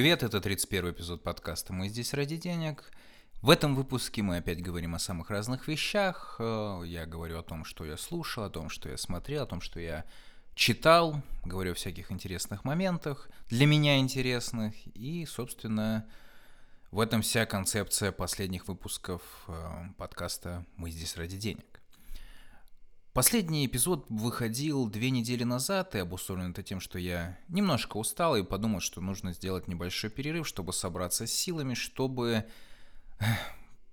Привет, это 31 эпизод подкаста «Мы здесь ради денег». В этом выпуске мы опять говорим о самых разных вещах. Э, я говорю о том, что я слушал, о том, что я смотрел, о том, что я читал, говорю о всяких интересных моментах, для меня интересных. И, собственно, в этом вся концепция последних выпусков э, подкаста «Мы здесь ради денег». Последний эпизод выходил две недели назад, и обусловлен это тем, что я немножко устал и подумал, что нужно сделать небольшой перерыв, чтобы собраться с силами, чтобы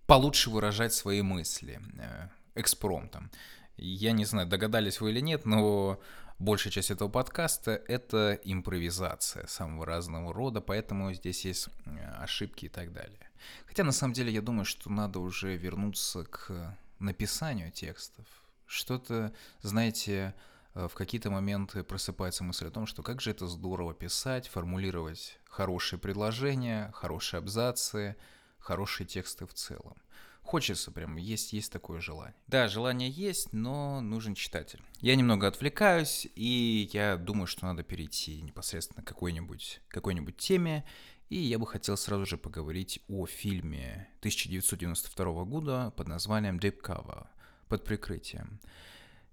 получше выражать свои мысли э, экспромтом. Я не знаю, догадались вы или нет, но большая часть этого подкаста — это импровизация самого разного рода, поэтому здесь есть э, ошибки и так далее. Хотя на самом деле я думаю, что надо уже вернуться к написанию текстов, что-то, знаете, э, в какие-то моменты просыпается мысль о том, что как же это здорово писать, формулировать хорошие предложения, хорошие абзацы, хорошие тексты в целом. Хочется прям, есть, есть такое желание. Да, желание есть, но нужен читатель. Я немного отвлекаюсь, и я думаю, что надо перейти непосредственно к какой-нибудь какой теме, и я бы хотел сразу же поговорить о фильме 1992 года под названием Deep Cover под прикрытием.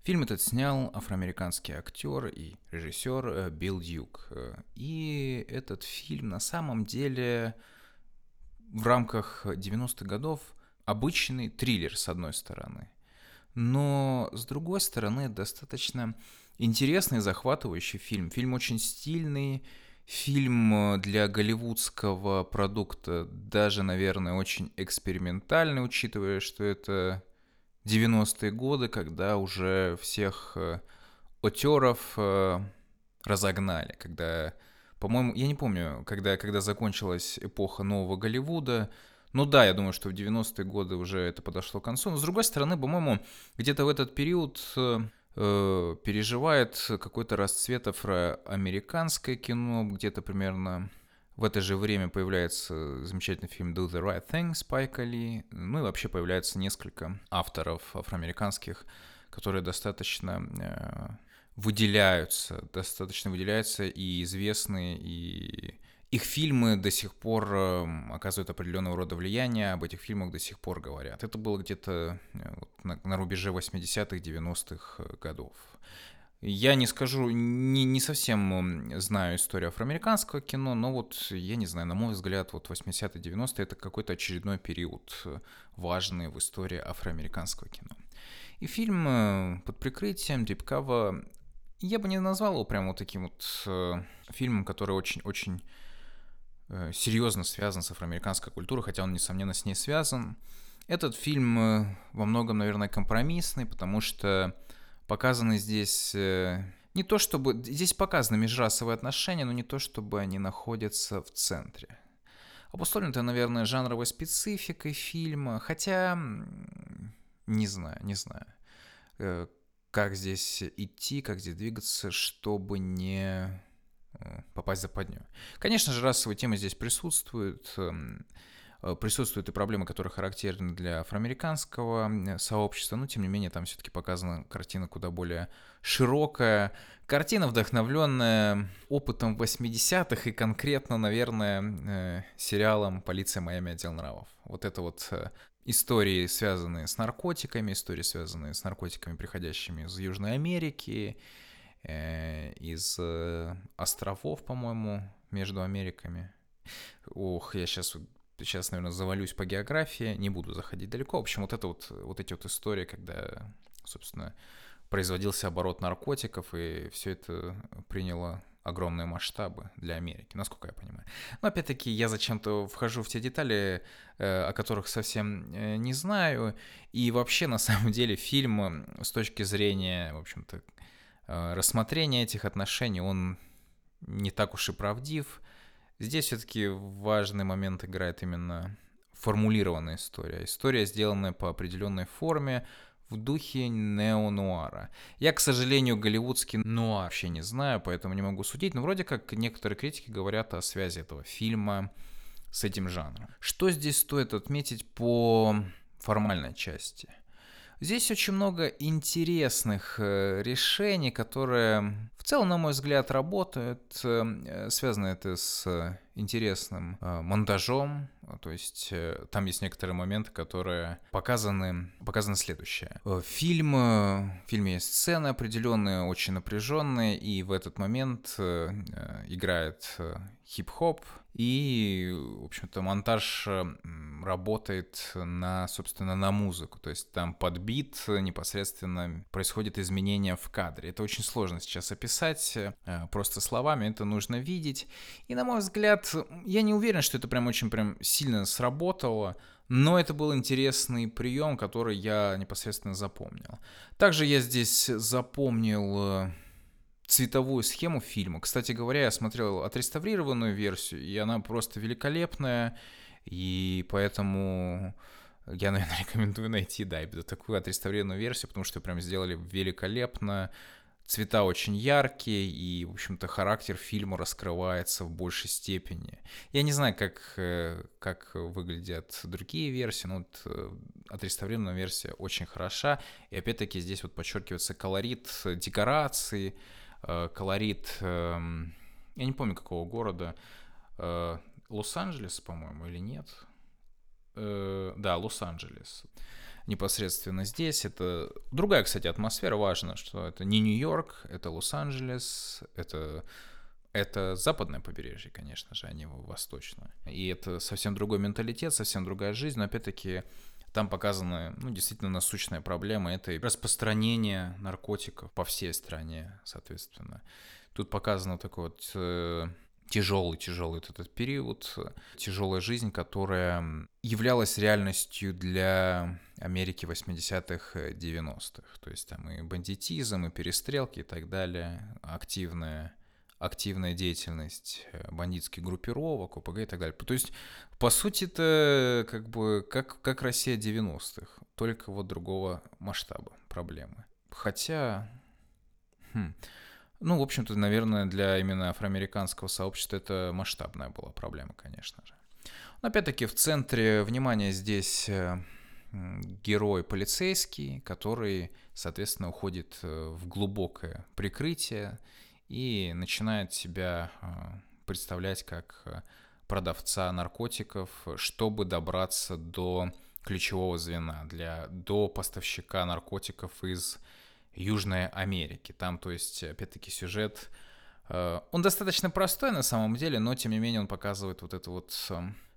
Фильм этот снял афроамериканский актер и режиссер э, Билл Дьюк. И этот фильм на самом деле в рамках 90-х годов обычный триллер, с одной стороны. Но, с другой стороны, достаточно интересный, захватывающий фильм. Фильм очень стильный, фильм э, для голливудского продукта даже, наверное, очень экспериментальный, учитывая, что это 90-е годы, когда уже всех э, отеров э, разогнали, когда, по-моему, я не помню, когда, когда закончилась эпоха нового Голливуда, ну да, я думаю, что в 90-е годы уже это подошло к концу, но с другой стороны, по-моему, где-то в этот период э, э переживает какой-то расцвет афроамериканское кино, где-то примерно в это же время появляется замечательный фильм Do the Right Thing Спайка Ли. Ну и вообще появляется несколько авторов афроамериканских, которые достаточно э, выделяются, достаточно выделяются и известны, и их фильмы до сих пор э, оказывают определенного рода влияние, об этих фильмах до сих пор говорят. Это было где-то э, на, рубеже 80-х, 90-х э, годов. Я не скажу, не, не совсем знаю историю афроамериканского кино, но вот, я не знаю, на мой взгляд, вот 80-е, 90-е это какой-то очередной период э, важный в истории афроамериканского кино. И фильм э, под прикрытием Дипкава, я бы не назвал его прям вот таким вот э, фильмом, который очень-очень серьезно связан с афроамериканской культурой, хотя он, несомненно, с ней связан. Этот фильм во многом, наверное, компромиссный, потому что показаны здесь э, не то чтобы... Здесь показаны межрасовые отношения, но не то чтобы они находятся в центре. Обусловлено это, наверное, жанровой спецификой фильма, хотя не знаю, не знаю, э, как здесь идти, как здесь двигаться, чтобы не э, попасть за подню. Конечно же, расовые темы здесь присутствуют. Э, присутствуют и проблемы, которые характерны для афроамериканского сообщества, но тем не менее там все-таки показана картина куда более широкая. Картина, вдохновленная опытом 80-х и конкретно, наверное, э, сериалом «Полиция Майами. Отдел нравов». Вот это вот э, истории, связанные с наркотиками, истории, связанные с наркотиками, приходящими из Южной Америки, из островов, по-моему, между Америками. Ох, я сейчас сейчас, наверное, завалюсь по географии, не буду заходить далеко. В общем, вот это вот, вот эти вот истории, когда, собственно, производился оборот наркотиков, и все это приняло огромные масштабы для Америки, насколько я понимаю. Но опять-таки я зачем-то вхожу в те детали, э, о которых совсем э, не знаю. И вообще, на самом деле, фильм с точки зрения, в общем-то, э, рассмотрения этих отношений, он не так уж и правдив. Здесь все-таки важный момент играет именно формулированная история. История, сделанная по определенной форме, в духе неонуара. Я, к сожалению, голливудский нуар вообще не знаю, поэтому не могу судить, но вроде как некоторые критики говорят о связи этого фильма с этим жанром. Что здесь стоит отметить по формальной части? Здесь очень много интересных э, решений, которые в целом, на мой взгляд, работают. Э, связано это с интересным э, монтажом, то есть там есть некоторые моменты, которые показаны, показаны следующее. Фильм, в фильме есть сцены определенные, очень напряженные, и в этот момент играет хип-хоп, и, в общем-то, монтаж работает на, собственно, на музыку. То есть там под бит непосредственно происходит изменение в кадре. Это очень сложно сейчас описать э, просто словами, это нужно видеть. И, на мой взгляд, я не уверен, что это прям очень прям сильно сработало, но это был интересный прием, который я непосредственно запомнил. Также я здесь запомнил э, цветовую схему фильма. Кстати говоря, я смотрел отреставрированную версию, и она просто великолепная, и поэтому я, наверное, рекомендую найти, да, такую отреставрированную версию, потому что прям сделали великолепно, цвета очень яркие, и, в общем-то, характер фильма раскрывается в большей степени. Я не знаю, как, э, как выглядят другие версии, но вот э, отреставрированная версия очень хороша, и опять-таки здесь вот подчеркивается колорит декорации, Э, колорит, эм, я не помню какого города, э, Лос-Анджелес, по-моему, или нет? Э, да, Лос-Анджелес. Непосредственно здесь это другая, кстати, атмосфера. Важно, что это не Нью-Йорк, это Лос-Анджелес, это это западное побережье, конечно же, а не восточное. И это совсем другой менталитет, совсем другая жизнь, но опять-таки там показаны, ну, действительно насущная проблема, это распространение наркотиков по всей стране, соответственно. Тут показано такой вот э, тяжелый, тяжелый этот период, тяжелая жизнь, которая являлась реальностью для Америки 80-х, 90-х. То есть там и бандитизм, и перестрелки и так далее, активная активная деятельность э, бандитских группировок, ОПГ и так далее. То есть, по сути, это как бы как, как Россия 90-х, только вот другого масштаба проблемы. Хотя, хм, ну, в общем-то, наверное, для именно афроамериканского сообщества это масштабная была проблема, конечно же. Но опять-таки в центре внимания здесь э, герой полицейский, который, соответственно, уходит э, в глубокое прикрытие и начинает себя а, представлять как а, продавца наркотиков, чтобы добраться до ключевого звена, для, до поставщика наркотиков из Южной Америки. Там, то есть, опять-таки, сюжет, а, он достаточно простой на самом деле, но, тем не менее, он показывает вот эту вот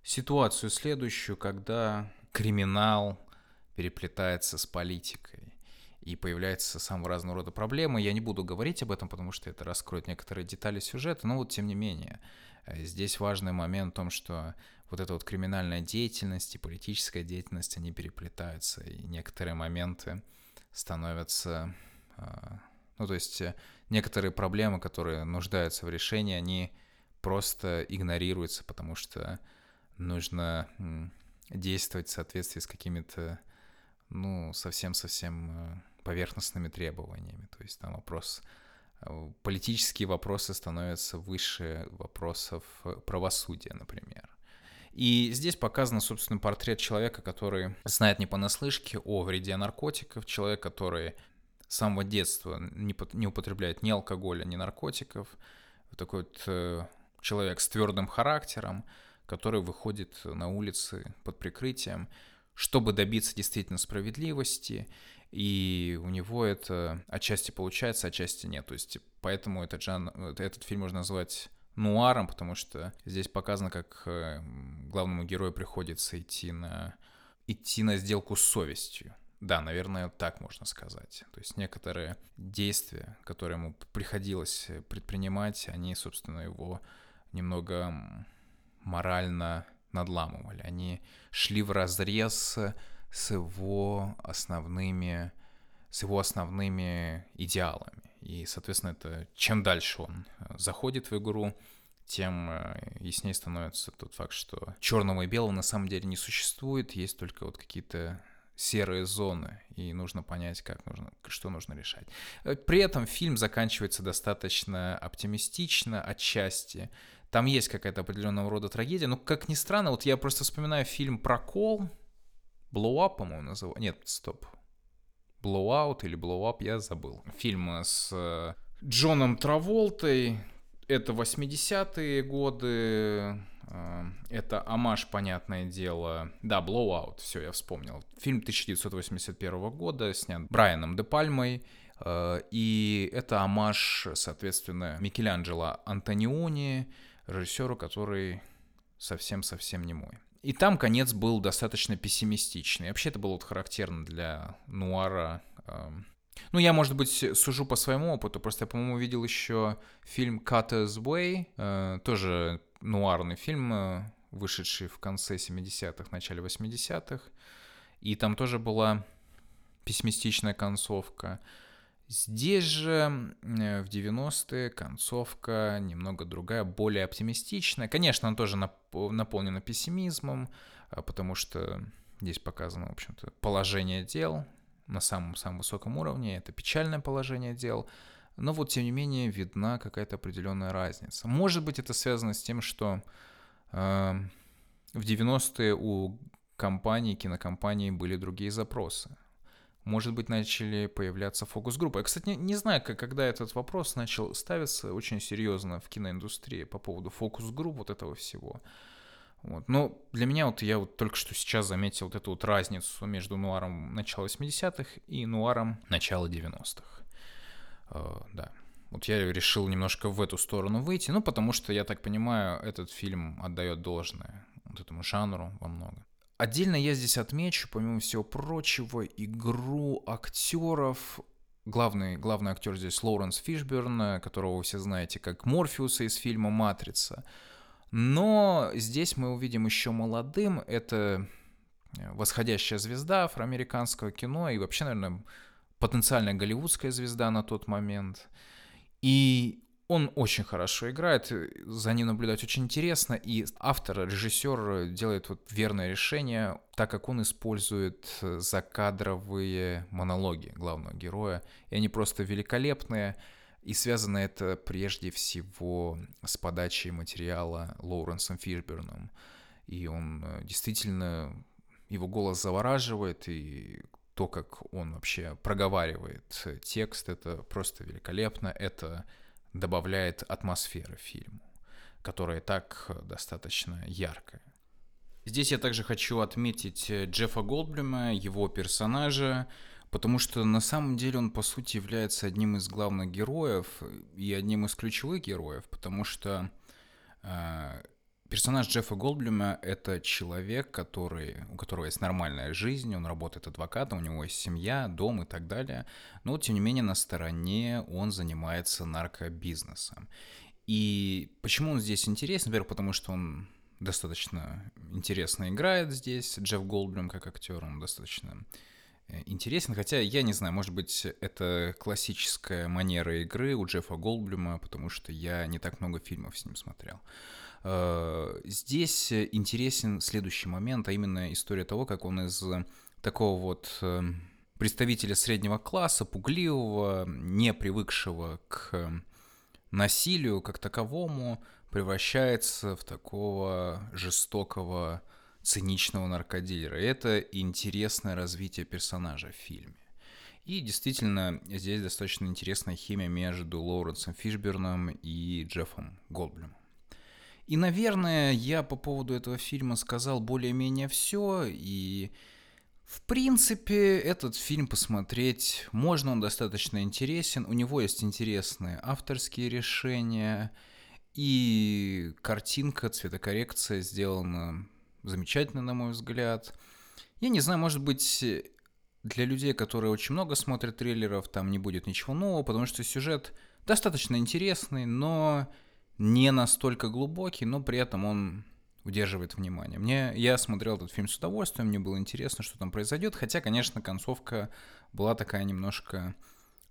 ситуацию следующую, когда криминал переплетается с политикой и появляются самого разного рода проблемы. Я не буду говорить об этом, потому что это раскроет некоторые детали сюжета, но вот тем не менее. Э, здесь важный момент в том, что вот эта вот криминальная деятельность и политическая деятельность, они переплетаются, и некоторые моменты становятся... Э, ну, то есть э, некоторые проблемы, которые нуждаются в решении, они просто игнорируются, потому что нужно действовать в соответствии с какими-то, ну, совсем-совсем поверхностными требованиями. То есть там вопрос э, политические вопросы становятся выше вопросов правосудия, например. И здесь показан, собственно, портрет человека, который знает не понаслышке о вреде наркотиков, человек, который с самого детства не, не употребляет ни алкоголя, ни наркотиков, такой вот э, человек с твердым характером, который выходит на улицы под прикрытием, чтобы добиться действительно справедливости и у него это отчасти получается, отчасти нет. То есть поэтому этот, жан... этот фильм можно назвать нуаром, потому что здесь показано, как э, главному герою приходится идти на, идти на сделку с совестью. Да, наверное, так можно сказать. То есть некоторые действия, которые ему приходилось предпринимать, они, собственно, его немного морально надламывали. Они шли в разрез с его основными, с его основными идеалами. И, соответственно, это чем дальше он э, заходит в игру, тем э, яснее становится тот факт, что черного и белого на самом деле не существует, есть только вот какие-то серые зоны, и нужно понять, как нужно, что нужно решать. Э, при этом фильм заканчивается достаточно оптимистично отчасти. Там есть какая-то определенного рода трагедия, но, как ни странно, вот я просто вспоминаю фильм «Прокол», Blow Up, по-моему, называл. Нет, стоп. Blowout или Blow Up, я забыл. Фильм с э, Джоном Траволтой. Это 80-е годы. Э, это Амаш, понятное дело. Да, Blowout, все, я вспомнил. Фильм 1981 года, снят Брайаном Де Пальмой. Э, и это Амаш, соответственно, Микеланджело Антониони, режиссеру, который совсем-совсем не мой. И там конец был достаточно пессимистичный. Вообще это было вот характерно для нуара. Эм. Ну, я, может быть, сужу по своему опыту, просто я, по-моему, видел еще фильм Cutter's Way, э, тоже нуарный фильм, э, вышедший в конце 70-х, начале 80-х. И там тоже была пессимистичная концовка. Здесь же э, в 90-е концовка немного другая, более оптимистичная. Конечно, она тоже наполнена пессимизмом, а, потому что здесь показано, в общем-то, положение дел на самом-самом высоком уровне. Это печальное положение дел. Но вот, тем не менее, видна какая-то определенная разница. Может быть, это связано с тем, что э, в 90-е у компаний, кинокомпаний были другие запросы может быть, начали появляться фокус-группы. Я, кстати, не, знаю, когда этот вопрос начал ставиться очень серьезно в киноиндустрии по поводу фокус-групп, вот этого всего. Вот. Но для меня вот я вот только что сейчас заметил вот эту вот разницу между нуаром начала 80-х и нуаром начала 90-х. Uh, э, да. Вот я решил немножко в эту сторону выйти, ну, потому что, я так понимаю, этот фильм отдает должное вот этому жанру во многом. Отдельно я здесь отмечу, помимо всего прочего, игру актеров. Главный, главный актер здесь Лоуренс Фишберн, которого вы все знаете как Морфеуса из фильма «Матрица». Но здесь мы увидим еще молодым. Это восходящая звезда афроамериканского кино и вообще, наверное, потенциальная голливудская звезда на тот момент. И он очень хорошо играет, за ним наблюдать очень интересно, и автор, режиссер делает вот верное решение, так как он использует закадровые монологи главного героя, и они просто великолепные, и связано это прежде всего с подачей материала Лоуренсом Фишберном. И он э, действительно, его голос завораживает, и то, как он вообще проговаривает текст, это просто великолепно. Это добавляет атмосферы фильму, которая так достаточно яркая. Здесь я также хочу отметить э, Джеффа Голдблюма, его персонажа, потому что на самом деле он, по сути, является одним из главных героев и одним из ключевых героев, потому что э, Персонаж Джеффа Голдблюма — это человек, который, у которого есть нормальная жизнь, он работает адвокатом, у него есть семья, дом и так далее, но, тем не менее, на стороне он занимается наркобизнесом. И почему он здесь интересен? Во-первых, потому что он достаточно интересно играет здесь, Джефф Голдблюм как актер, он достаточно э, интересен, хотя я не знаю, может быть, это классическая манера игры у Джеффа Голдблюма, потому что я не так много фильмов с ним смотрел. Э, здесь интересен следующий момент, а именно история того, как он из такого вот э, представителя среднего класса, пугливого, не привыкшего к насилию как таковому, превращается в такого жестокого, циничного наркодилера. И это интересное развитие персонажа в фильме. И действительно, здесь достаточно интересная химия между Лоуренсом Фишберном и Джеффом Голдблюмом. И, наверное, я по поводу этого фильма сказал более-менее все, и в принципе, этот фильм посмотреть можно, он достаточно интересен, у него есть интересные авторские решения, и картинка, цветокоррекция сделана замечательно, на мой взгляд. Я не знаю, может быть, для людей, которые очень много смотрят трейлеров, там не будет ничего нового, потому что сюжет достаточно интересный, но не настолько глубокий, но при этом он удерживает внимание. Мне, я смотрел этот фильм с удовольствием, мне было интересно, что там произойдет, хотя, конечно, концовка была такая немножко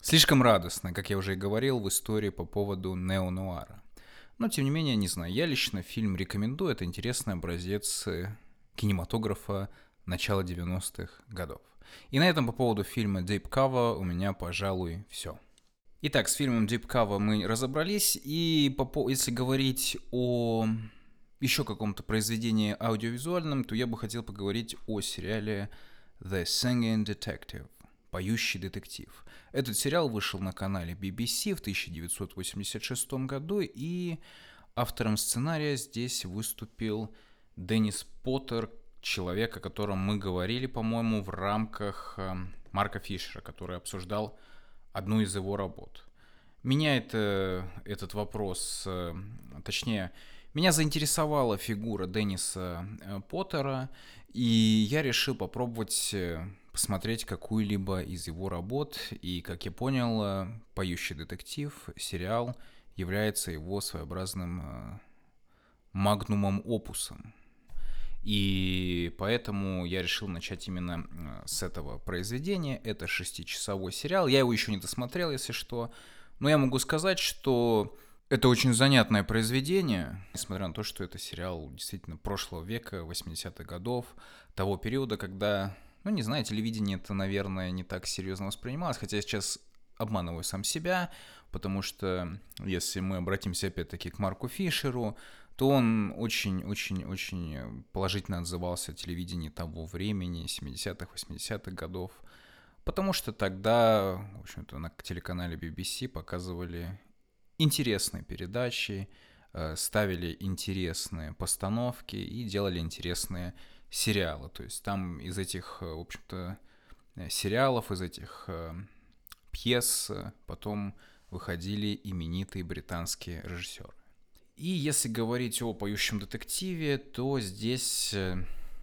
слишком радостная, как я уже и говорил в истории по поводу неонуара. Но, тем не менее, не знаю, я лично фильм рекомендую, это интересный образец кинематографа начала 90-х годов. И на этом по поводу фильма Deep Cover у меня, пожалуй, все. Итак, с фильмом Deep Cover мы разобрались, и по, если говорить о еще каком-то произведении аудиовизуальном, то я бы хотел поговорить о сериале The Singing Detective. «Поющий детектив». Этот сериал вышел на канале BBC в 1986 году, и автором сценария здесь выступил Деннис Поттер, человек, о котором мы говорили, по-моему, в рамках э, Марка Фишера, который обсуждал одну из его работ. Меня это, этот вопрос, э, точнее, меня заинтересовала фигура Денниса э, Поттера, и я решил попробовать э, посмотреть какую-либо из его работ. И, как я понял, «Поющий детектив» сериал является его своеобразным магнумом опусом. И поэтому я решил начать именно с этого произведения. Это шестичасовой сериал. Я его еще не досмотрел, если что. Но я могу сказать, что это очень занятное произведение, несмотря на то, что это сериал действительно прошлого века, 80-х годов, того периода, когда, ну не знаю, телевидение это, наверное, не так серьезно воспринималось, хотя я сейчас обманываю сам себя, потому что если мы обратимся опять-таки к Марку Фишеру, то он очень-очень-очень положительно отзывался о телевидении того времени, 70-х, 80-х годов, потому что тогда, в общем-то, на телеканале BBC показывали интересные передачи, э, ставили интересные постановки и делали интересные сериалы. То есть там из этих, э, в общем-то, э, сериалов, из этих пьес потом выходили именитые британские режиссеры. И если говорить о поющем детективе, то здесь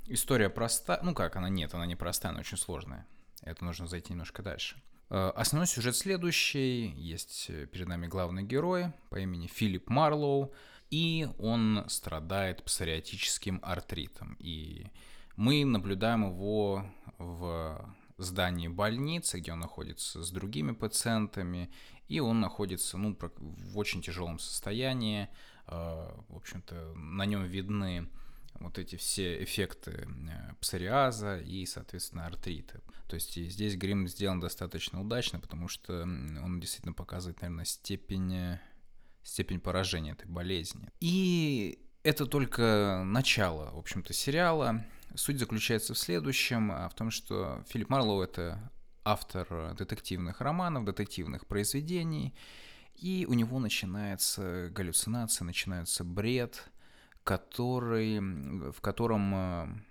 история проста. Ну как, она нет, она не простая, она очень сложная. Это нужно зайти немножко дальше. Э, основной сюжет следующий. Есть э, перед нами главный герой по имени Филипп Марлоу, и он страдает псориатическим артритом. И мы наблюдаем его в здании больницы, где он находится с другими пациентами, и он находится ну, в очень тяжелом состоянии. Э, в общем-то, на нем видны вот эти все эффекты псориаза и, соответственно, артрита. То есть здесь грим сделан достаточно удачно, потому что он действительно показывает, наверное, степень, степень поражения этой болезни. И это только начало, в общем-то, сериала. Суть заключается в следующем, а в том, что Филипп Марлоу — это автор детективных романов, детективных произведений, и у него начинается галлюцинация, начинается бред, который, в котором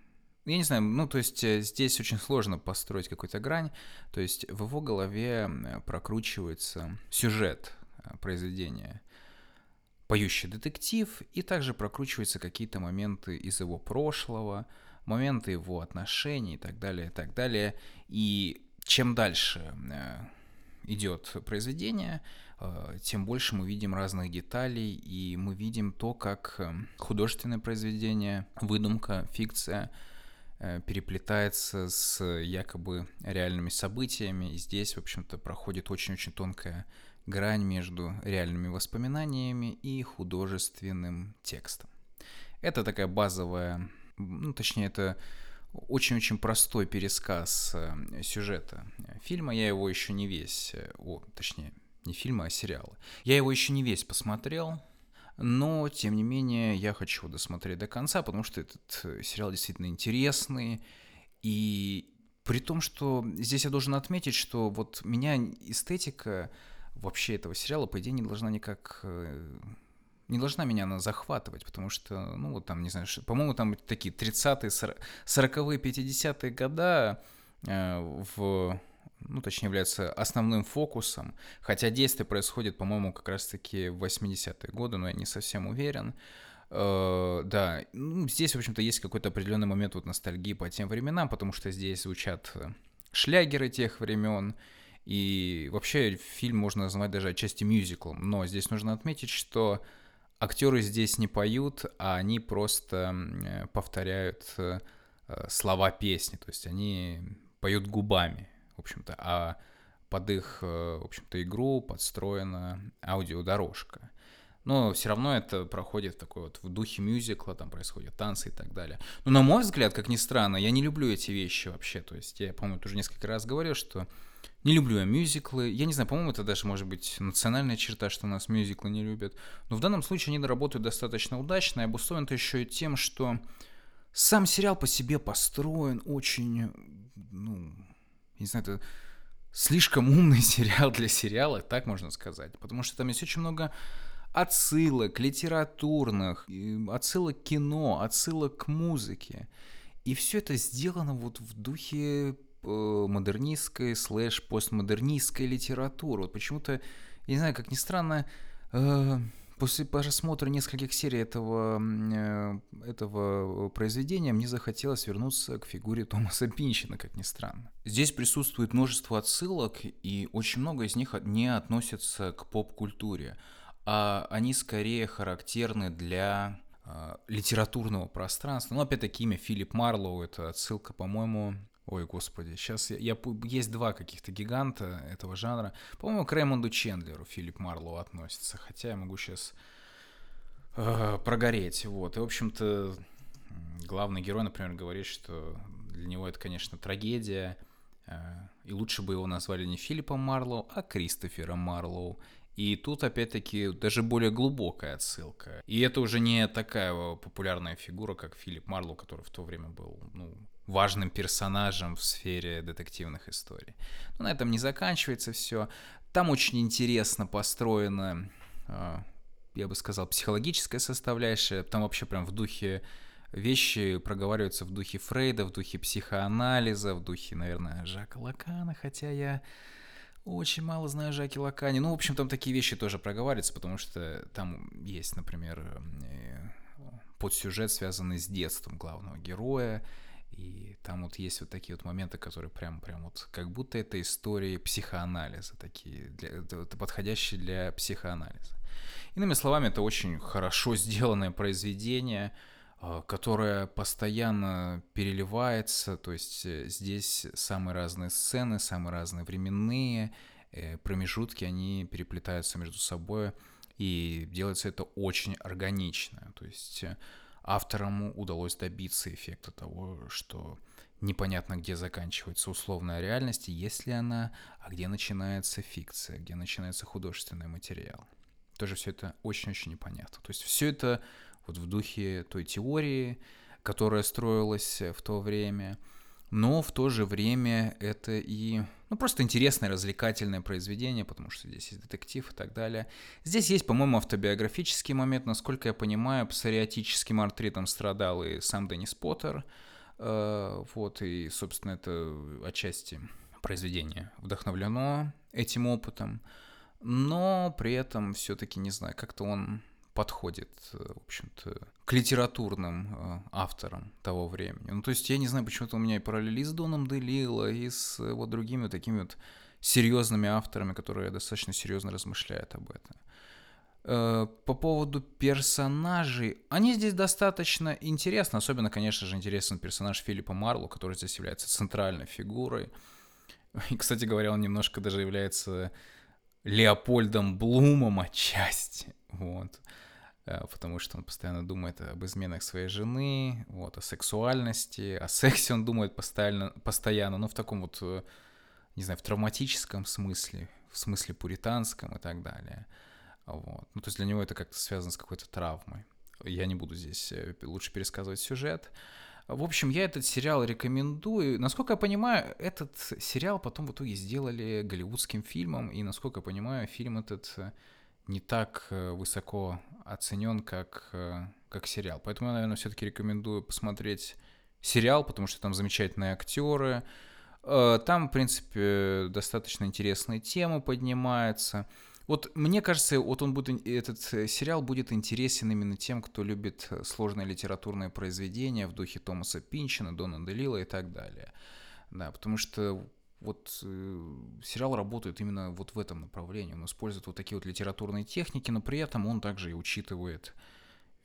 я не знаю, ну, то есть э, здесь очень сложно построить какую-то грань, то есть в его голове прокручивается сюжет э, произведения, поющий детектив, и также прокручиваются какие-то моменты из его прошлого, моменты его отношений и так далее, и так далее. И чем дальше э, идет произведение, тем больше мы видим разных деталей, и мы видим то, как художественное произведение, выдумка, фикция – Э, переплетается с якобы реальными событиями. И здесь, в общем-то, проходит очень-очень тонкая грань между реальными воспоминаниями и художественным текстом. Это такая базовая, ну, точнее, это очень-очень простой пересказ э, сюжета фильма. Я его еще не весь, э, о, точнее, не фильма, а сериала. Я его еще не весь посмотрел, но, тем не менее, я хочу его досмотреть до конца, потому что этот э, сериал действительно интересный. И при том, что здесь я должен отметить, что вот меня эстетика вообще этого сериала, по идее, не должна никак э, не должна меня она захватывать, потому что, ну, вот там, не знаю, по-моему, там такие 30-е, 40-е, 50-е года э, в ну, точнее, является основным фокусом, хотя действие происходит, по-моему, как раз-таки в 80-е годы, но я не совсем уверен. Uh, да, ну, здесь, в общем-то, есть какой-то определенный момент вот ностальгии по тем временам, потому что здесь звучат э, шлягеры тех времен, и вообще фильм можно назвать даже отчасти мюзиклом, но здесь нужно отметить, что актеры здесь не поют, а они просто э, повторяют слова песни, то есть они поют губами, общем-то, а под их, э, в общем-то, игру подстроена аудиодорожка. Но все равно это проходит такой вот в духе мюзикла, там происходят танцы и так далее. Но на мой взгляд, как ни странно, я не люблю эти вещи вообще. То есть я, по-моему, уже несколько раз говорил, что не люблю я мюзиклы. Я не знаю, по-моему, это даже может быть национальная черта, что нас мюзиклы не любят. Но в данном случае они работают достаточно удачно, и обусловлено это еще и тем, что сам сериал по себе построен очень, ну, не знаю, это слишком умный сериал для сериала, так можно сказать. Потому что там есть очень много отсылок литературных, отсылок к кино, отсылок к музыке. И все это сделано вот в духе э, модернистской слэш постмодернистской литературы. Вот почему-то, не знаю, как ни странно, э, После просмотра нескольких серий этого, э, этого произведения мне захотелось вернуться к фигуре Томаса Пинчина, как ни странно. Здесь присутствует множество отсылок, и очень много из них не относятся к поп-культуре, а они скорее характерны для э, литературного пространства. Ну, опять-таки, имя Филипп Марлоу — это отсылка, по-моему, Ой, господи, сейчас я, я есть два каких-то гиганта этого жанра. По-моему, к Рэймонду Чендлеру Филипп Марлоу относится, хотя я могу сейчас э, прогореть. Вот. И, в общем-то, главный герой, например, говорит, что для него это, конечно, трагедия, э, и лучше бы его назвали не Филиппом Марлоу, а Кристофером Марлоу. И тут, опять-таки, даже более глубокая отсылка. И это уже не такая популярная фигура, как Филипп Марлоу, который в то время был, ну, важным персонажем в сфере детективных историй. Но на этом не заканчивается все. Там очень интересно построена, а, я бы сказал, психологическая составляющая. Там вообще прям в духе вещи проговариваются в духе Фрейда, в духе психоанализа, в духе, наверное, Жака Лакана, хотя я очень мало знаю Жаки Лакани. Ну, в общем, там такие вещи тоже проговариваются, потому что там есть, например, э, подсюжет, связанный с детством главного героя, и там вот есть вот такие вот моменты, которые прям, прям вот как будто это истории психоанализа, такие, для, это подходящие для психоанализа. Иными словами, это очень хорошо сделанное произведение, а, которое постоянно переливается, то есть э, здесь самые разные сцены, самые разные временные э, промежутки, они переплетаются между собой, и делается это очень органично, то есть э, авторам удалось добиться эффекта того, что непонятно, где заканчивается условная реальность, есть ли она, а где начинается фикция, где начинается художественный материал. Тоже все это очень-очень непонятно. То есть все это вот в духе той теории, которая строилась в то время – но в то же время это и ну, просто интересное, развлекательное произведение, потому что здесь есть детектив и так далее. Здесь есть, по-моему, автобиографический момент. Насколько я понимаю, псориатическим артритом страдал и сам Деннис Поттер. Э, вот, и, собственно, это отчасти произведение вдохновлено этим опытом. Но при этом все-таки, не знаю, как-то он подходит, э, в общем-то, к литературным э, авторам того времени. Ну, то есть я не знаю, почему-то у меня и параллели с Доном Делила, и с э, вот другими вот такими вот серьезными авторами, которые достаточно серьезно размышляют об этом. По поводу персонажей, они здесь достаточно интересны, особенно, конечно же, интересен персонаж Филиппа Марлу, который здесь является центральной фигурой. И, кстати говоря, он немножко даже является Леопольдом Блумом отчасти. Вот. Э, потому что он постоянно думает об изменах своей жены, вот, о сексуальности, о сексе он думает постоянно, постоянно, но в таком вот, э, не знаю, в травматическом смысле, в смысле пуританском и так далее. Вот. Ну, то есть для него это как-то связано с какой-то травмой. Я не буду здесь э, лучше пересказывать сюжет. В общем, я этот сериал рекомендую. Насколько я понимаю, этот сериал потом в итоге сделали голливудским фильмом, и, насколько я понимаю, фильм этот не так э, высоко оценен, как, э, как сериал. Поэтому я, наверное, все-таки рекомендую посмотреть сериал, потому что там замечательные актеры. Э, там, в принципе, достаточно интересные темы поднимаются. Вот мне кажется, вот он будет, этот сериал будет интересен именно тем, кто любит сложные литературные произведения в духе Томаса Пинчина, Дона Делила и так далее. Да, потому что вот э, сериал работает именно вот в этом направлении. Он использует вот такие вот литературные техники, но при этом он также и учитывает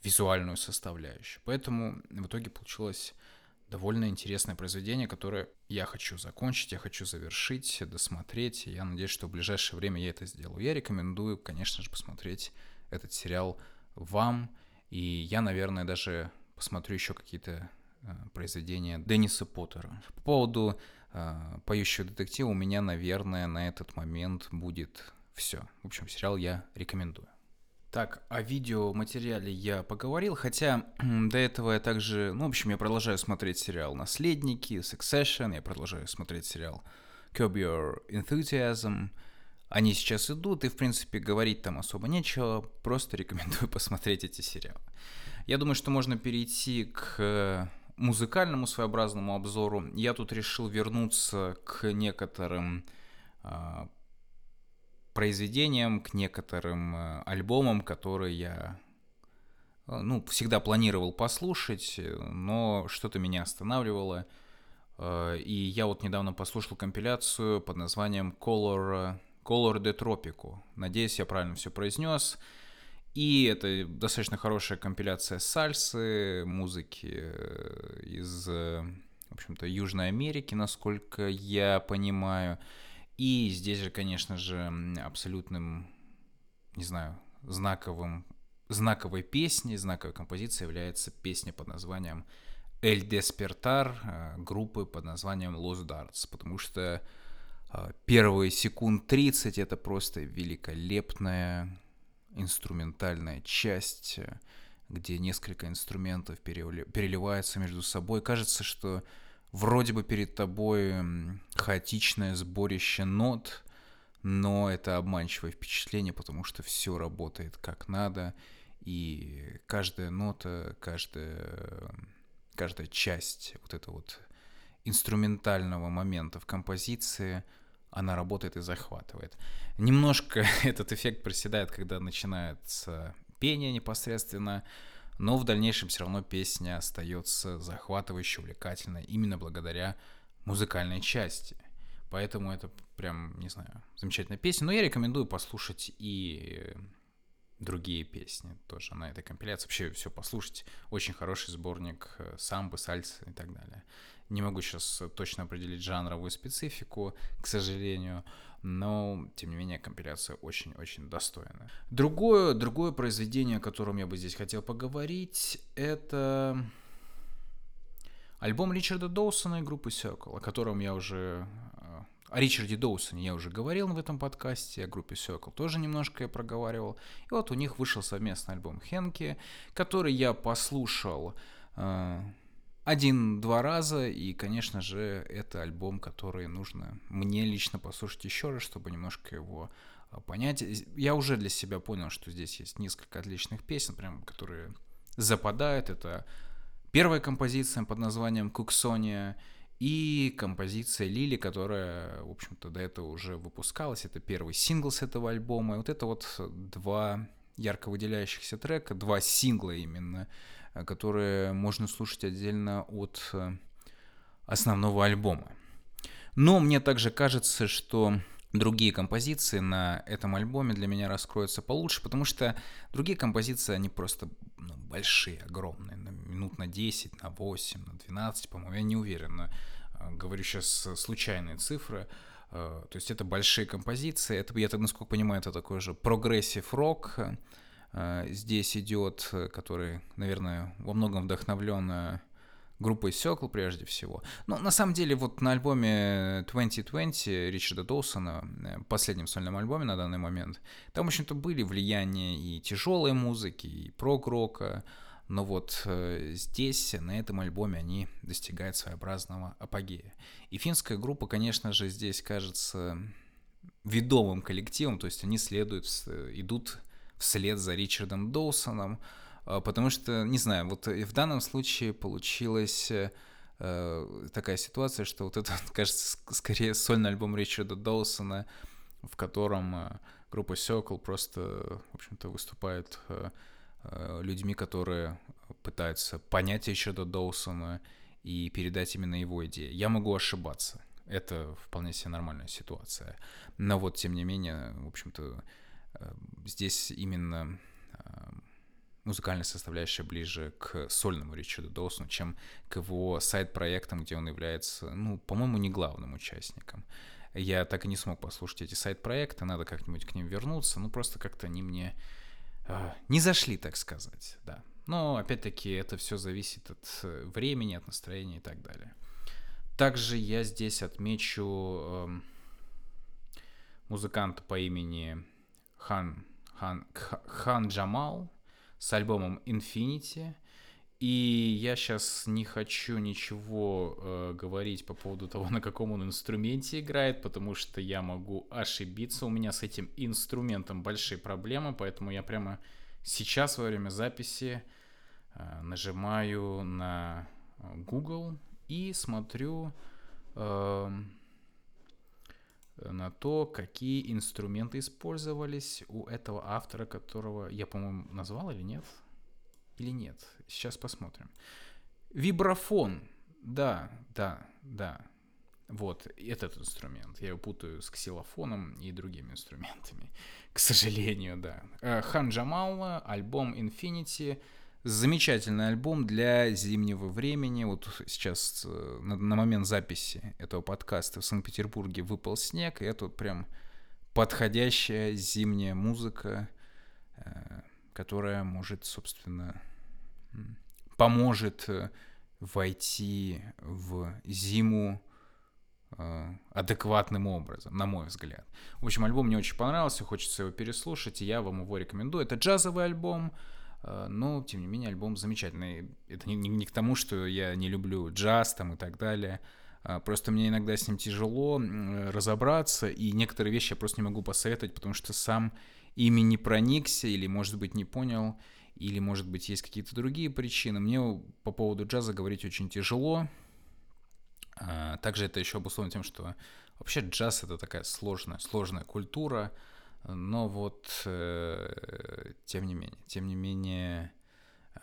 визуальную составляющую. Поэтому в итоге получилось довольно интересное произведение, которое я хочу закончить, я хочу завершить, досмотреть. Я надеюсь, что в ближайшее время я это сделаю. Я рекомендую, конечно же, посмотреть этот сериал вам. И я, наверное, даже посмотрю еще какие-то э, произведения Денниса Поттера. По поводу поющего детектива у меня, наверное, на этот момент будет все. В общем, сериал я рекомендую. Так, о видеоматериале я поговорил, хотя до этого я также, ну, в общем, я продолжаю смотреть сериал «Наследники», «Succession», я продолжаю смотреть сериал Curb Your Enthusiasm. Они сейчас идут, и, в принципе, говорить там особо нечего, просто рекомендую посмотреть эти сериалы. Я думаю, что можно перейти к музыкальному своеобразному обзору. Я тут решил вернуться к некоторым э, произведениям, к некоторым э, альбомам, которые я э, ну, всегда планировал послушать, но что-то меня останавливало. Э, и я вот недавно послушал компиляцию под названием Color, Color de Tropico. Надеюсь, я правильно все произнес. И это достаточно хорошая компиляция сальсы, музыки э, из, э, в общем-то, Южной Америки, насколько я понимаю. И здесь же, конечно же, абсолютным, не знаю, знаковым, знаковой песней, знаковой композицией является песня под названием «Эль Деспертар» э, группы под названием «Los Darts», потому что первые секунд 30 это просто великолепная инструментальная часть, э, где несколько инструментов переливаются между собой. Кажется, что вроде бы перед тобой хаотичное сборище нот, но это обманчивое впечатление, потому что все работает как надо, и каждая нота, каждая, каждая часть вот этого вот инструментального момента в композиции – она работает и захватывает. Немножко этот эффект проседает, когда начинается пение непосредственно, но в дальнейшем все равно песня остается захватывающей, увлекательной именно благодаря музыкальной части. Поэтому это прям, не знаю, замечательная песня. Но я рекомендую послушать и другие песни тоже на этой компиляции. Вообще все послушать. Очень хороший сборник э, самбы, сальсы и так далее. Не могу сейчас точно определить жанровую специфику, к сожалению, но, тем не менее, компиляция очень-очень достойная. Другое, другое произведение, о котором я бы здесь хотел поговорить, это альбом Ричарда Доусона и группы Circle, о котором я уже о Ричарде Доусоне я уже говорил в этом подкасте, о группе Circle тоже немножко я проговаривал. И вот у них вышел совместный альбом Хенки, который я послушал э, один-два раза, и, конечно же, это альбом, который нужно мне лично послушать еще раз, чтобы немножко его а, понять. Я уже для себя понял, что здесь есть несколько отличных песен, прям, которые западают. Это первая композиция под названием «Куксония», и композиция Лили, которая, в общем-то, до этого уже выпускалась. Это первый сингл с этого альбома. И вот это вот два ярко выделяющихся трека, два сингла именно, Э, которые можно слушать отдельно от э, основного альбома. Но мне также кажется, что другие композиции на этом альбоме для меня раскроются получше, потому что другие композиции, они просто ну, большие, огромные, на минут на 10, на 8, на 12, по-моему, я не уверен, но, э, говорю сейчас случайные цифры, то есть это большие композиции, это, я так, насколько понимаю, это такой же прогрессив рок, Э, здесь идет, э, который, наверное, во многом вдохновлен э, группой Circle прежде всего. Но на самом деле вот на альбоме 2020 Ричарда Доусона, последнем сольном альбоме на данный момент, там, в общем-то, были влияния и тяжелой музыки, и прог-рока, но вот здесь, на этом альбоме, они достигают своеобразного апогея. И финская группа, конечно же, здесь кажется ведомым коллективом, то есть они следуют, идут вслед за Ричардом Доусоном, потому что, не знаю, вот в данном случае получилась э, такая ситуация, что вот это, кажется, скорее сольный альбом Ричарда Доусона, в котором э, группа Circle просто, в общем-то, выступает э, людьми, которые пытаются понять Ричарда Доусона и передать именно его идеи. Я могу ошибаться. Это вполне себе нормальная ситуация. Но вот, тем не менее, в общем-то, здесь именно а, музыкальная составляющая ближе к сольному Ричарду Доусону, чем к его сайт-проектам, где он является, ну, по-моему, не главным участником. Я так и не смог послушать эти сайт-проекты, надо как-нибудь к ним вернуться, ну, просто как-то они мне э, не зашли, так сказать, да. Но, опять-таки, это все зависит от э, времени, от настроения и так далее. Также я здесь отмечу э, музыканта по имени Хан, Хан, Хан Джамал с альбомом Infinity. И я сейчас не хочу ничего э, говорить по поводу того, на каком он инструменте играет, потому что я могу ошибиться. У меня с этим инструментом большие проблемы, поэтому я прямо сейчас во время записи э, нажимаю на Google и смотрю э, на то, какие инструменты использовались у этого автора, которого я, по-моему, назвал или нет? Или нет? Сейчас посмотрим. Вибрафон. Да, да, да. Вот этот инструмент. Я его путаю с ксилофоном и другими инструментами. К сожалению, да. Э, Хан Джамал, альбом Infinity. Замечательный альбом для зимнего времени. Вот сейчас э, на, на момент записи этого подкаста в Санкт-Петербурге выпал снег, и это вот прям подходящая зимняя музыка, э, которая может, собственно, поможет э, войти в зиму адекватным образом, на мой взгляд. В общем, альбом мне очень понравился, хочется его переслушать, и я вам его рекомендую. Это джазовый альбом, но, тем не менее, альбом замечательный. Это не, не, не к тому, что я не люблю джаз там и так далее. А, просто мне иногда с ним тяжело разобраться, и некоторые вещи я просто не могу посоветовать, потому что сам ими не проникся, или, может быть, не понял, или, может быть, есть какие-то другие причины. Мне по поводу джаза говорить очень тяжело. А, также это еще обусловлено тем, что вообще джаз — это такая сложная, сложная культура, но вот, э, тем не менее, тем не менее,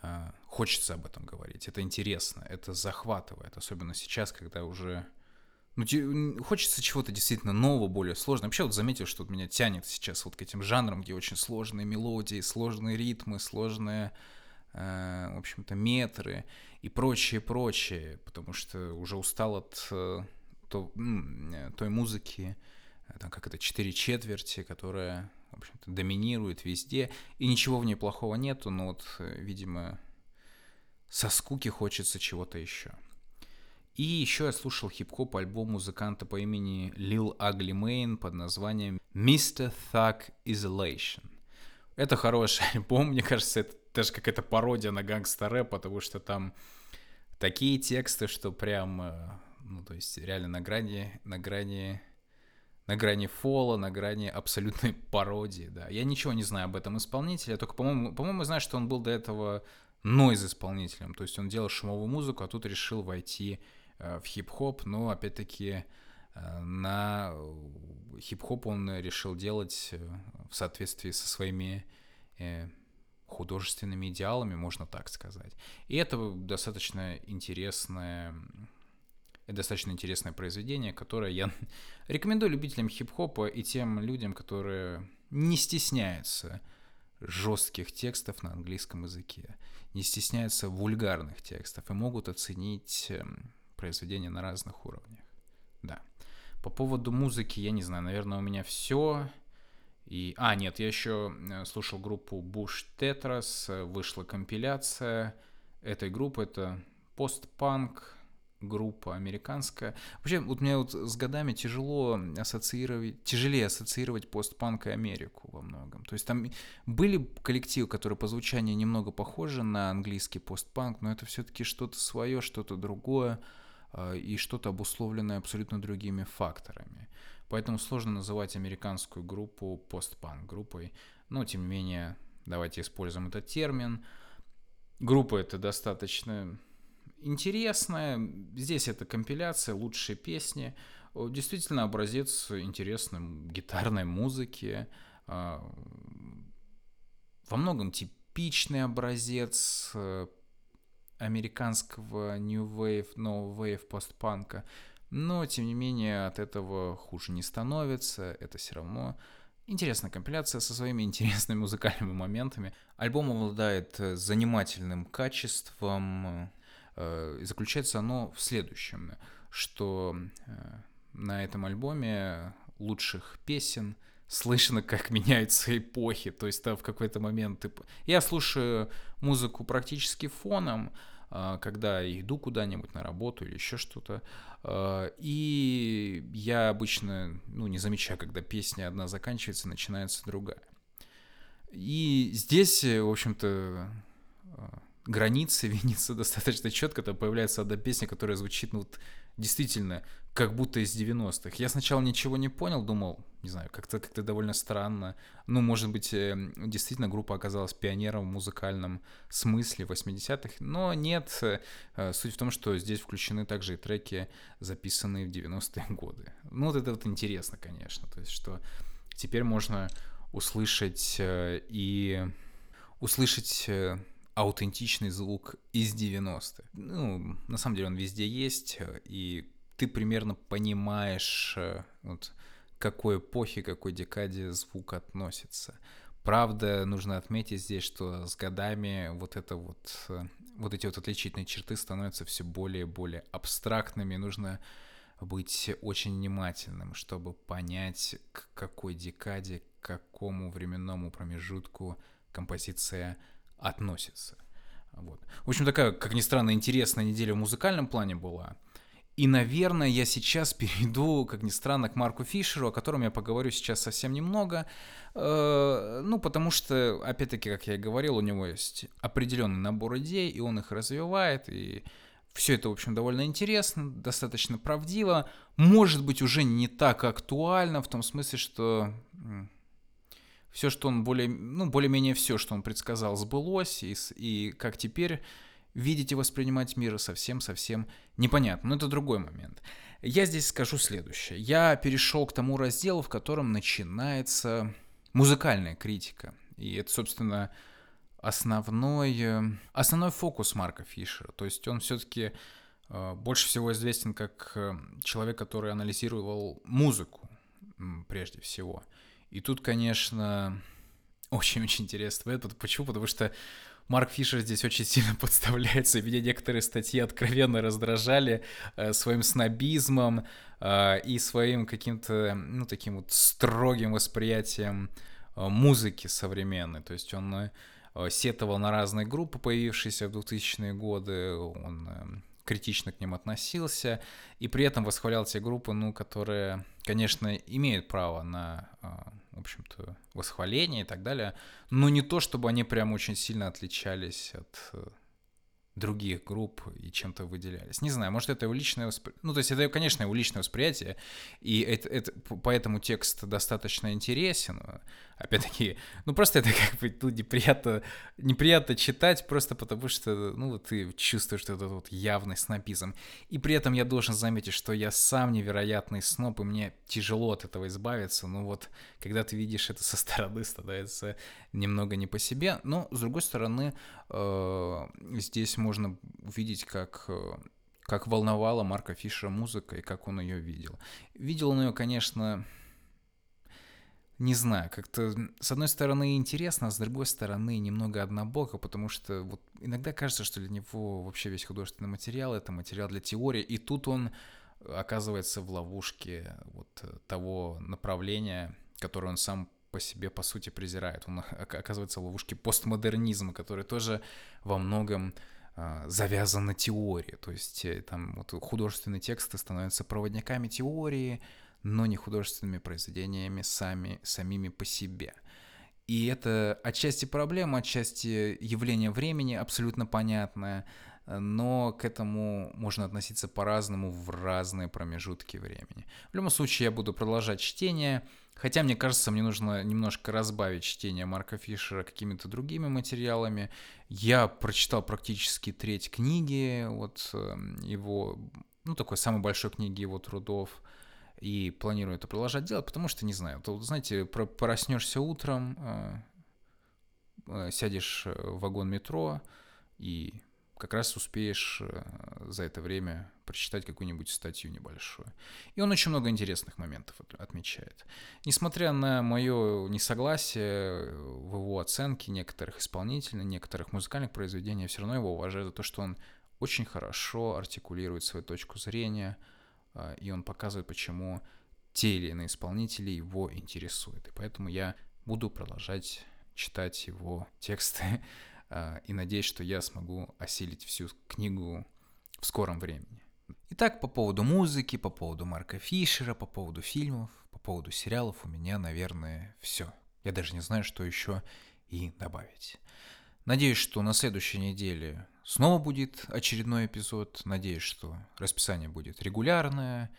э, хочется об этом говорить. Это интересно, это захватывает, особенно сейчас, когда уже... Ну, хочется чего-то действительно нового, более сложного. Вообще вот заметил, что меня тянет сейчас вот к этим жанрам, где очень сложные мелодии, сложные ритмы, сложные, э, в общем-то, метры и прочее, прочее, потому что уже устал от э, то, э, той музыки, там, как это, четыре четверти, которая, в общем-то, доминирует везде, и ничего в ней плохого нету, но вот, э, видимо, со скуки хочется чего-то еще. И еще я слушал хип-хоп альбом музыканта по имени Lil Ugly Mane под названием Mr. Thug Isolation. Это хороший альбом, мне кажется, это даже какая-то пародия на гангста рэп, потому что там такие тексты, что прям, э, ну, то есть реально на грани, на грани на грани фола, на грани абсолютной пародии, да. Я ничего не знаю об этом исполнителе, только, по-моему, по-моему, знаю, что он был до этого нойз-исполнителем, то есть он делал шумовую музыку, а тут решил войти э, в хип-хоп, но, опять-таки, э, на хип-хоп он решил делать э, в соответствии со своими э, художественными идеалами, можно так сказать. И это достаточно интересная достаточно интересное произведение, которое я рекомендую любителям хип-хопа и тем людям, которые не стесняются жестких текстов на английском языке, не стесняются вульгарных текстов и могут оценить эм, произведение на разных уровнях. Да. По поводу музыки, я не знаю, наверное, у меня все. И... А, нет, я еще э, слушал группу Bush Tetras, вышла компиляция этой группы, это постпанк, группа американская. Вообще, вот мне вот с годами тяжело ассоциировать, тяжелее ассоциировать постпанк и Америку во многом. То есть там были коллективы, которые по звучанию немного похожи на английский постпанк, но это все-таки что-то свое, что-то другое а, и что-то обусловленное абсолютно другими факторами. Поэтому сложно называть американскую группу постпанк группой, но тем не менее давайте используем этот термин. Группа это достаточно интересная. Здесь это компиляция, лучшие песни. Действительно образец интересной гитарной музыки. А, во многом типичный образец э, американского New Wave, No Wave постпанка. Но, тем не менее, от этого хуже не становится. Это все равно интересная компиляция со своими интересными музыкальными моментами. Альбом обладает занимательным качеством, Э, и заключается оно в следующем, что э, на этом альбоме лучших песен слышно, как меняются эпохи. То есть там в какой-то момент... Я слушаю музыку практически фоном, э, когда иду куда-нибудь на работу или еще что-то. И я обычно ну, не замечаю, когда песня одна заканчивается, начинается другая. И здесь, в общем-то, границы видятся достаточно четко, там появляется одна песня, которая звучит, ну, вот, действительно, как будто из 90-х. Я сначала ничего не понял, думал, не знаю, как-то как довольно странно. Ну, может быть, э, действительно группа оказалась пионером в музыкальном смысле 80-х, но нет. Э, суть в том, что здесь включены также и треки, записанные в 90-е годы. Ну, вот это вот интересно, конечно. То есть, что теперь можно услышать э, и услышать аутентичный звук из 90-х. Ну, на самом деле он везде есть, и ты примерно понимаешь, э, вот, к какой эпохе, какой декаде звук относится. Правда, нужно отметить здесь, что с годами вот это вот, э, вот эти вот отличительные черты становятся все более и более абстрактными. Нужно быть очень внимательным, чтобы понять, к какой декаде, к какому временному промежутку композиция относится. Вот. В общем, такая, как ни странно, интересная неделя в музыкальном плане была. И, наверное, я сейчас перейду, как ни странно, к Марку Фишеру, о котором я поговорю сейчас совсем немного. Э, ну, потому что, опять-таки, как я и говорил, у него есть определенный набор идей, и он их развивает, и все это, в общем, довольно интересно, достаточно правдиво. Может быть, уже не так актуально, в том смысле, что все, что он более, ну, более-менее все, что он предсказал, сбылось, и, и как теперь видеть и воспринимать мир совсем-совсем непонятно. Но это другой момент. Я здесь скажу следующее. Я перешел к тому разделу, в котором начинается музыкальная критика. И это, собственно, основной, э, основной фокус Марка Фишера. То есть он все-таки э, больше всего известен как э, человек, который анализировал музыку прежде всего. И тут, конечно, очень-очень интересно. Это почему? Потому что Марк Фишер здесь очень сильно подставляется, и меня некоторые статьи откровенно раздражали э, своим снобизмом э, и своим каким-то, ну, таким вот строгим восприятием э, музыки современной. То есть он э, сетовал на разные группы, появившиеся в 2000-е годы, он э, критично к ним относился, и при этом восхвалял те группы, ну, которые, конечно, имеют право на а, в общем-то, восхваление и так далее, но не то, чтобы они прям очень сильно отличались от э, других групп и чем-то выделялись. Не знаю, может, это его личное восприятие. Ну, то есть, это, конечно, его личное восприятие, и это, это, поэтому текст достаточно интересен. Опять-таки, ну, просто это как бы ну, неприятно, неприятно читать, просто потому что, ну, ты чувствуешь что этот вот явный снобизм. И при этом я должен заметить, что я сам невероятный сноб, и мне тяжело от этого избавиться. Ну, вот, когда ты видишь это со стороны, становится немного не по себе. Но, с другой стороны, э, здесь можно увидеть, как э, как волновала Марка Фишера музыка и как он ее видел. Видел он ее, конечно, не знаю, как-то с одной стороны интересно, а с другой стороны немного однобоко, потому что вот иногда кажется, что для него вообще весь художественный материал это материал для теории, и тут он оказывается в ловушке вот того направления, которое он сам по себе, по сути, презирает. Он оказывается в ловушке постмодернизма, который тоже во многом а, завязан на теории. То есть э, там вот художественные тексты становятся проводниками теории, но не художественными произведениями сами, самими по себе. И это отчасти проблема, отчасти явление времени абсолютно понятное, но к этому можно относиться по-разному в разные промежутки времени. В любом случае, я буду продолжать чтение, хотя, мне кажется, мне нужно немножко разбавить чтение Марка Фишера какими-то другими материалами. Я прочитал практически треть книги, вот эм, его, ну, такой самой большой книги его трудов, и планирую это продолжать делать, потому что, не знаю, то, знаете, проснешься утром, э, э, сядешь в вагон метро и как раз успеешь э, за это время прочитать какую-нибудь статью небольшую. И он очень много интересных моментов отмечает. Несмотря на мое несогласие в его оценке некоторых исполнителей, некоторых музыкальных произведений, я все равно его уважаю за то, что он очень хорошо артикулирует свою точку зрения, э, и он показывает, почему те или иные исполнители его интересуют. И поэтому я буду продолжать читать его тексты и надеюсь, что я смогу осилить всю книгу в скором времени. Итак, по поводу музыки, по поводу Марка Фишера, по поводу фильмов, по поводу сериалов у меня, наверное, все. Я даже не знаю, что еще и добавить. Надеюсь, что на следующей неделе снова будет очередной эпизод. Надеюсь, что расписание будет регулярное.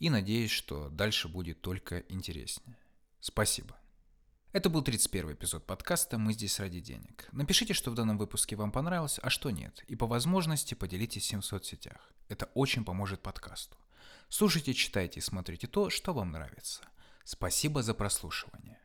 И надеюсь, что дальше будет только интереснее. Спасибо. Это был 31 эпизод подкаста «Мы здесь ради денег». Напишите, что в данном выпуске вам понравилось, а что нет. И по возможности поделитесь им в соцсетях. Это очень поможет подкасту. Слушайте, читайте и смотрите то, что вам нравится. Спасибо за прослушивание.